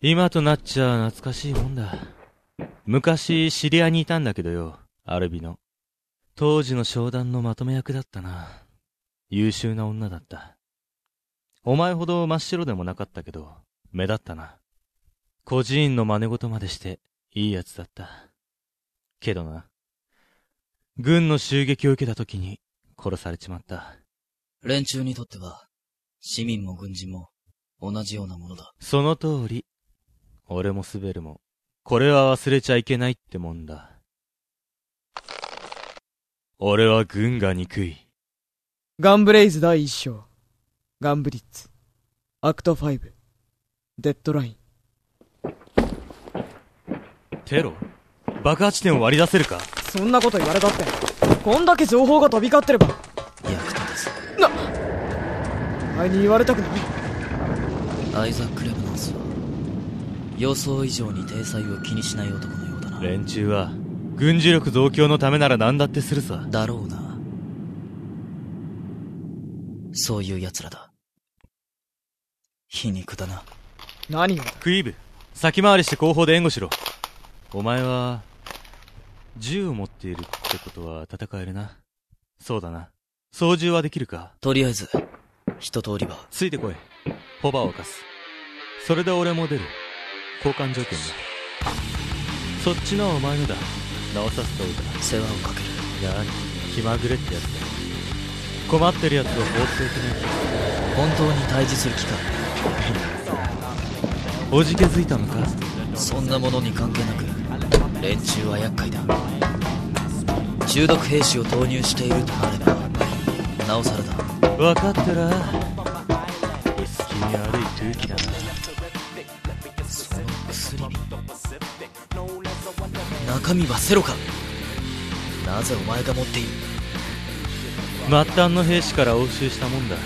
今となっちゃ懐かしいもんだ。昔、知り合いにいたんだけどよ、アルビの。当時の商談のまとめ役だったな。優秀な女だった。お前ほど真っ白でもなかったけど、目立ったな。孤児院の真似事までして、いいやつだった。けどな、軍の襲撃を受けた時に殺されちまった。連中にとっては、市民も軍人も同じようなものだ。その通り。俺もスベルも、これは忘れちゃいけないってもんだ。俺は軍が憎い。ガンブレイズ第一章。ガンブリッツ。アクト5。デッドライン。テロ？爆破地点を割り出せるか？そんなこと言われたって。こんだけ情報が飛び交ってれば。役立たず。お前に言われたくない。アイザック・レブ予想以上に体裁を気にしない男のようだな。連中は、軍事力増強のためなら何だってするさ。だろうな。そういう奴らだ。皮肉だな。何をクイーブ、先回りして後方で援護しろ。お前は、銃を持っているってことは戦えるな。そうだな。操縦はできるかとりあえず、一通りは。ついてこい。ホバーを貸す。それで俺も出る。交換条件だ。そっちのはお前のだ。直させておいた。世話をかける。なに、気まぐれってやつだ。困ってるやつを放っておけない。本当に対峙する気か？おじけづいたのかそんなものに関係なく、連中は厄介だ。中毒兵士を投入しているとなれば、なおさらだ。分かってら。薄気味悪い空気だな。中身はセロかなぜお前が持っている？末端の兵士から押収したもんだ。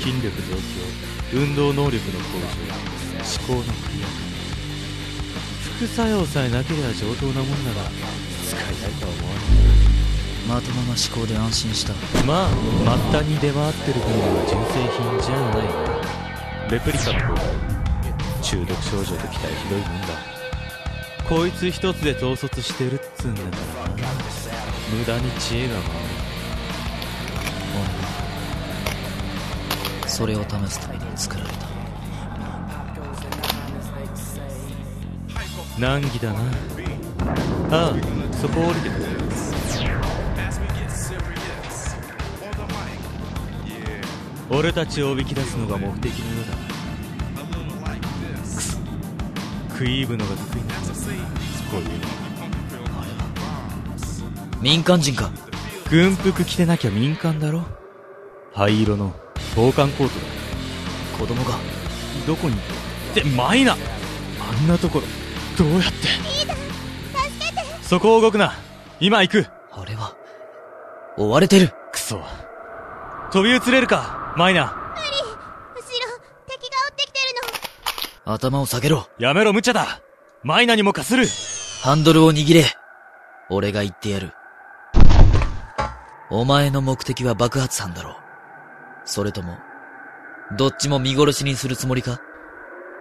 筋力増強、運動能力の向上、思考のクリア副作用さえなければ上等なもんだが、使いたいとは思わない。まともな思考で安心した。まあ、末端に出回ってる分には純正品じゃない。レプリカの方が中毒症状ときたらひどいもんだ。こいつ一つで統率してる。っつうんだからな。無駄に知恵が回る。それを試すために作られた。難儀だな。ああ、そこ降りてくれ。俺たちをおびき出すのが目的のようだ。くそ。クイーブのが得意なんだ。こういうの。民間人か。軍服着てなきゃ民間だろ。灰色の防寒コートだ。子供が。どこに？って、マイナあんなところ、どうやって？そこを動くな。今行く。あれは、追われてる。クソ。飛び移れるかマイナ後ろ、敵が追ってきてるの。頭を下げろ。やめろ無茶だマイナにもかするハンドルを握れ俺が言ってやる。お前の目的は爆発犯だろう。それとも、どっちも見殺しにするつもりか？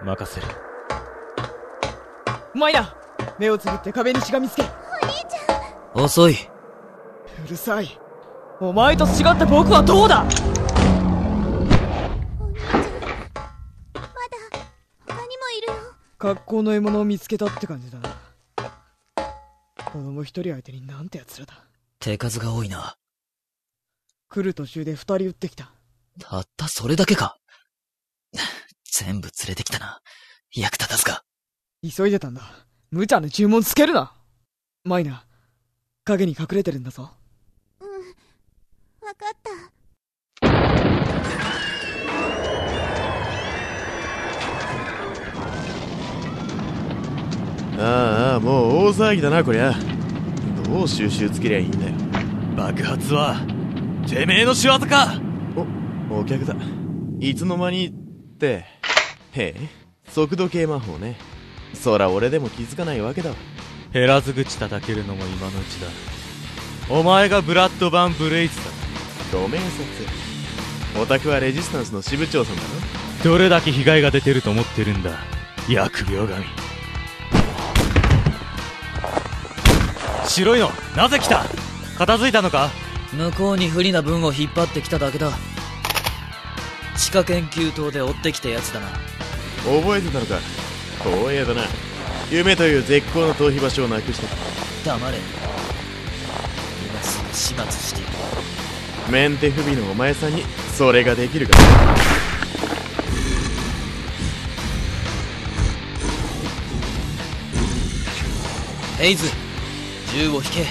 任せる。マイナ目をつぶって壁にしがみつけ。遅い。うるさい。お前と違って僕はどうだ？格好の獲物を見つけたって感じだな。子供一人相手になんて奴らだ。手数が多いな。来る途中で二人撃ってきた。たったそれだけか。全部連れてきたな。役立たずか。急いでたんだ。無茶な注文つけるな。マイナ、影に隠れてるんだぞ。うん。わかった。ああもう大騒ぎだなこりゃ。どう収集つけりゃいいんだよ。爆発は、てめえの仕業か。お客だ。いつの間にって。へえ速度計魔法ね。そら俺でも気づかないわけだ。わ減らず口叩けるのも今のうちだ。お前がブラッド・バン・ブレイズだ。ごめんさつお宅はレジスタンスの支部長さんだろ。どれだけ被害が出てると思ってるんだ。疫病神白いの。なぜ来た？片付いたのか？向こうに不利な分を引っ張ってきただけだ。地下研究棟で追ってきたやつだな。覚えてたのか？光栄だな。夢という絶好の逃避場所をなくして。黙れ。今すぐ始末してやる。メンテ不備のお前さんにそれができるか。ヘイズ銃を引け。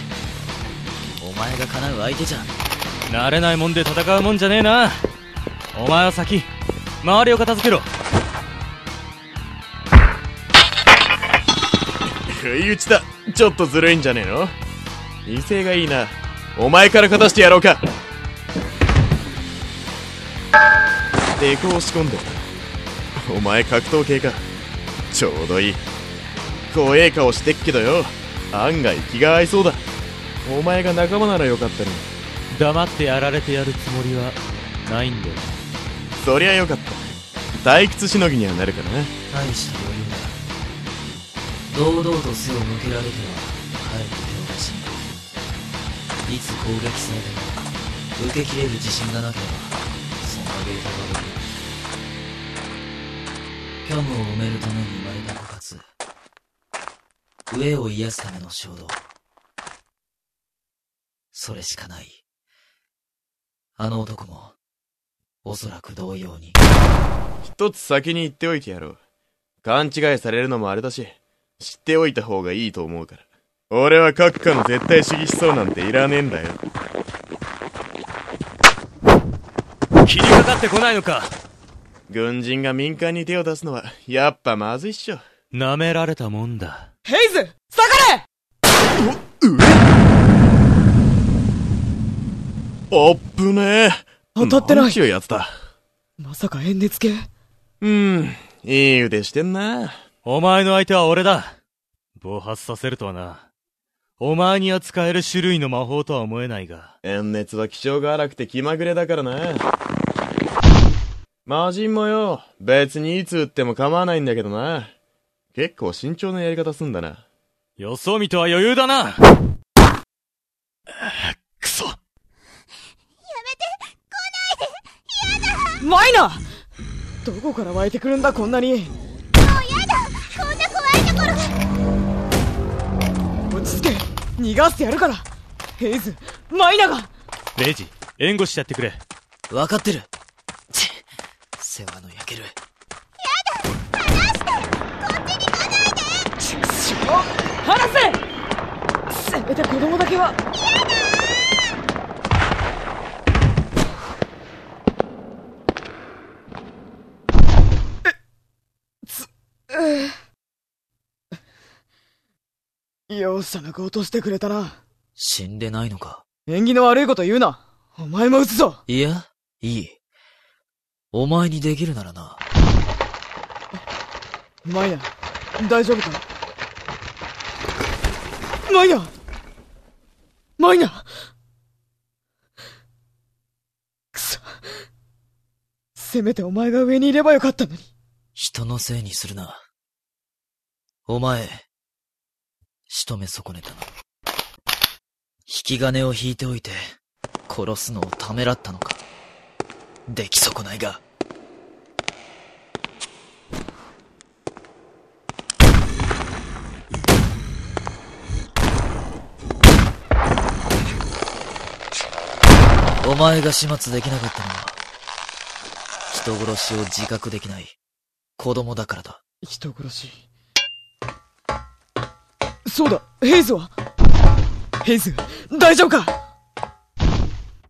お前が叶う相手じゃ慣れないもんで戦うもんじゃねえな。お前は先周りを片付けろ。不意打ちだ。ちょっとずるいんじゃねえの？威勢がいいな。お前から勝たしてやろうか。抵抗を仕込んで。お前格闘系か。ちょうどいい。怖え顔してっけどよ案外気が合いそうだ。お前が仲間ならよかったのに。黙ってやられてやるつもりはないんだよ。そりゃよかった。退屈しのぎにはなるからな。大した余裕だ。堂々と背を向けられては帰って手を出し。いつ攻撃されても受け切れる自信がなければそんなゲートが出る虚無を埋めるために生まれた枯渇飢えを癒すための衝動。それしかない。あの男もおそらく同様に。一つ先に言っておいてやろう。勘違いされるのもあれだし知っておいた方がいいと思うから。俺は閣下の絶対主義思想なんていらねえんだよ。切りかかってこないのか。軍人が民間に手を出すのはやっぱまずいっしょ。舐められたもんだヘイズ下がれ！あっぶね。え当たってない。んちゅうやつだ。まさか演熱系？うんいい腕してんな。お前の相手は俺だ。暴発させるとはな。お前には使える種類の魔法とは思えないが。炎熱は気性が荒くて気まぐれだからな。魔人もよ。別にいつ撃っても構わないんだけどな結構慎重なやり方すんだな。予想見とは余裕だな。くそ。マイナどこから湧いてくるんだこんなに。もうやだ。こんな怖いところ。落ち着け。逃がしてやるから。ヘイズ。マイナが。レイジ援護してやってくれ。分かってる。チッ。世話の焼ける離せせめて子供だけは。容赦なく落としてくれたな。死んでないのか？縁起の悪いこと言うな。お前も撃つぞ。いや、いい。お前にできるならな。マイナ大丈夫かマイナマイナくそせめてお前が上にいればよかったのに人のせいにするな。お前、仕留め損ねたな。引き金を引いておいて、殺すのをためらったのか。出来損ないが。お前が始末できなかったのは、人殺しを自覚できない子供だからだ。人殺し。そうだヘイズは？ヘイズ大丈夫か？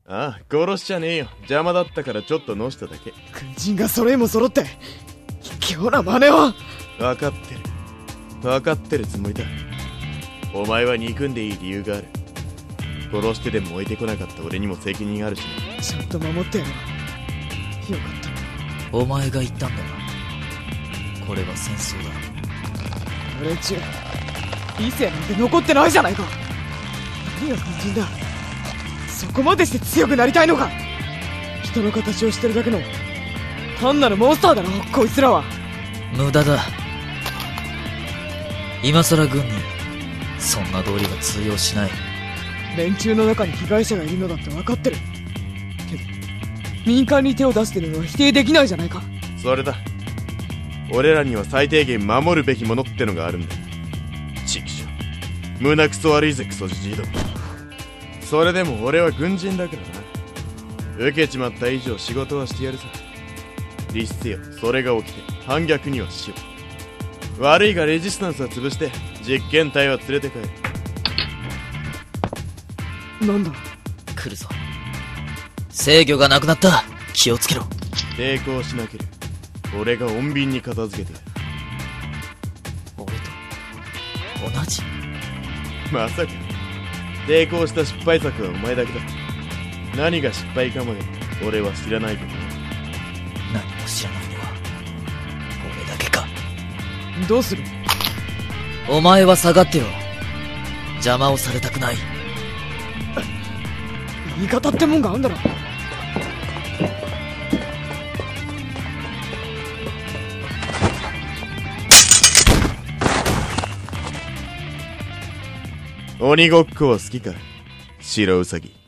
ああ殺しちゃねえよ。邪魔だったからちょっとのしただけ。軍人が揃いも揃って卑怯な真似を分かってる。分かってるつもりだ。お前は憎んでいい理由がある殺してでも置いてこなかった俺にも責任あるしなちゃんと守ってやろうよかったお前が言ったんだな。これは戦争だ。連中理性なんて残ってないじゃないか何が軍人だそこまでして強くなりたいのか人の形をしてるだけの単なるモンスターだろこいつらは無駄だ。今更軍に、そんな道理が通用しない。連中の中に被害者がいるのだって分かってる。けど民間に手を出してるのは否定できないじゃないか。それだ。俺らには最低限守るべきものってのがあるんだ。畜生胸くそ悪いぜクソじじいどそれでも俺は軍人だからな。受けちまった以上仕事はしてやるさ。律せよそれが起きて反逆にはしよう。悪いがレジスタンスは潰して実験体は連れて帰る。なんだ？来るぞ。制御がなくなった。気をつけろ。抵抗しなければ俺が穏便に片付けてやる俺と、同じ？まさか抵抗した失敗作はお前だけだ何が失敗かまで俺は知らないけどな何も知らないのは、俺だけか。どうする？お前は下がってろ。邪魔をされたくない。味方ってもんがあんだろ。鬼ごっこは好きか？白ウサギ。